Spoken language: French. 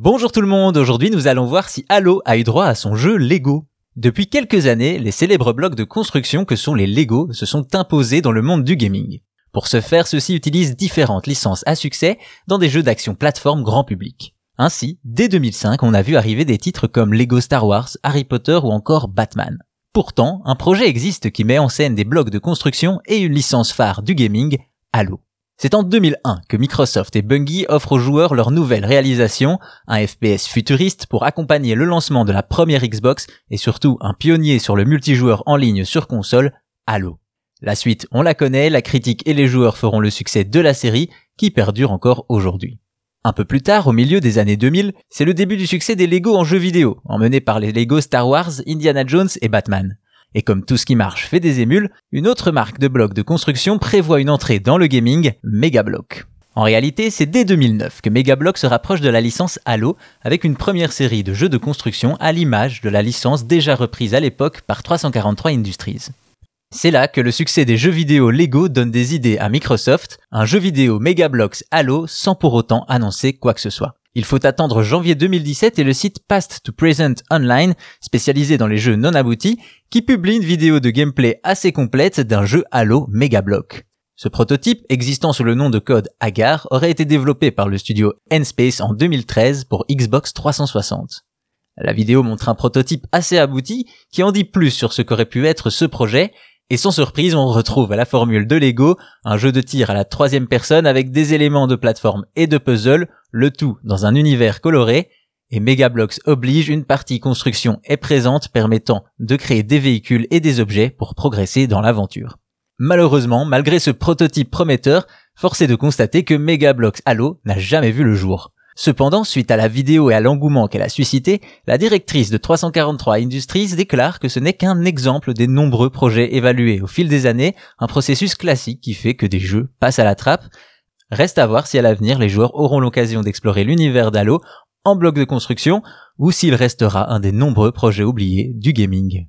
Bonjour tout le monde, aujourd'hui nous allons voir si Halo a eu droit à son jeu Lego. Depuis quelques années, les célèbres blocs de construction que sont les Lego se sont imposés dans le monde du gaming. Pour ce faire, ceux-ci utilisent différentes licences à succès dans des jeux d'action plateforme grand public. Ainsi, dès 2005, on a vu arriver des titres comme Lego Star Wars, Harry Potter ou encore Batman. Pourtant, un projet existe qui met en scène des blocs de construction et une licence phare du gaming, Halo. C'est en 2001 que Microsoft et Bungie offrent aux joueurs leur nouvelle réalisation, un FPS futuriste pour accompagner le lancement de la première Xbox et surtout un pionnier sur le multijoueur en ligne sur console, Halo. La suite, on la connaît, la critique et les joueurs feront le succès de la série qui perdure encore aujourd'hui. Un peu plus tard, au milieu des années 2000, c'est le début du succès des Lego en jeux vidéo, emmenés par les Lego Star Wars, Indiana Jones et Batman. Et comme tout ce qui marche fait des émules, une autre marque de blocs de construction prévoit une entrée dans le gaming, Megablock. En réalité, c'est dès 2009 que Megablock se rapproche de la licence Halo avec une première série de jeux de construction à l'image de la licence déjà reprise à l'époque par 343 Industries. C'est là que le succès des jeux vidéo Lego donne des idées à Microsoft, un jeu vidéo Megablocks Halo sans pour autant annoncer quoi que ce soit. Il faut attendre janvier 2017 et le site Past to Present Online, spécialisé dans les jeux non aboutis, qui publie une vidéo de gameplay assez complète d'un jeu Halo Megablock. Ce prototype, existant sous le nom de code Agar, aurait été développé par le studio N-Space en 2013 pour Xbox 360. La vidéo montre un prototype assez abouti qui en dit plus sur ce qu'aurait pu être ce projet et sans surprise, on retrouve à la formule de Lego un jeu de tir à la troisième personne avec des éléments de plateforme et de puzzle, le tout dans un univers coloré, et Megablocks oblige une partie construction est présente permettant de créer des véhicules et des objets pour progresser dans l'aventure. Malheureusement, malgré ce prototype prometteur, force est de constater que Megablocks Halo n'a jamais vu le jour. Cependant, suite à la vidéo et à l'engouement qu'elle a suscité, la directrice de 343 Industries déclare que ce n'est qu'un exemple des nombreux projets évalués au fil des années, un processus classique qui fait que des jeux passent à la trappe. Reste à voir si à l'avenir les joueurs auront l'occasion d'explorer l'univers d'Halo en bloc de construction ou s'il restera un des nombreux projets oubliés du gaming.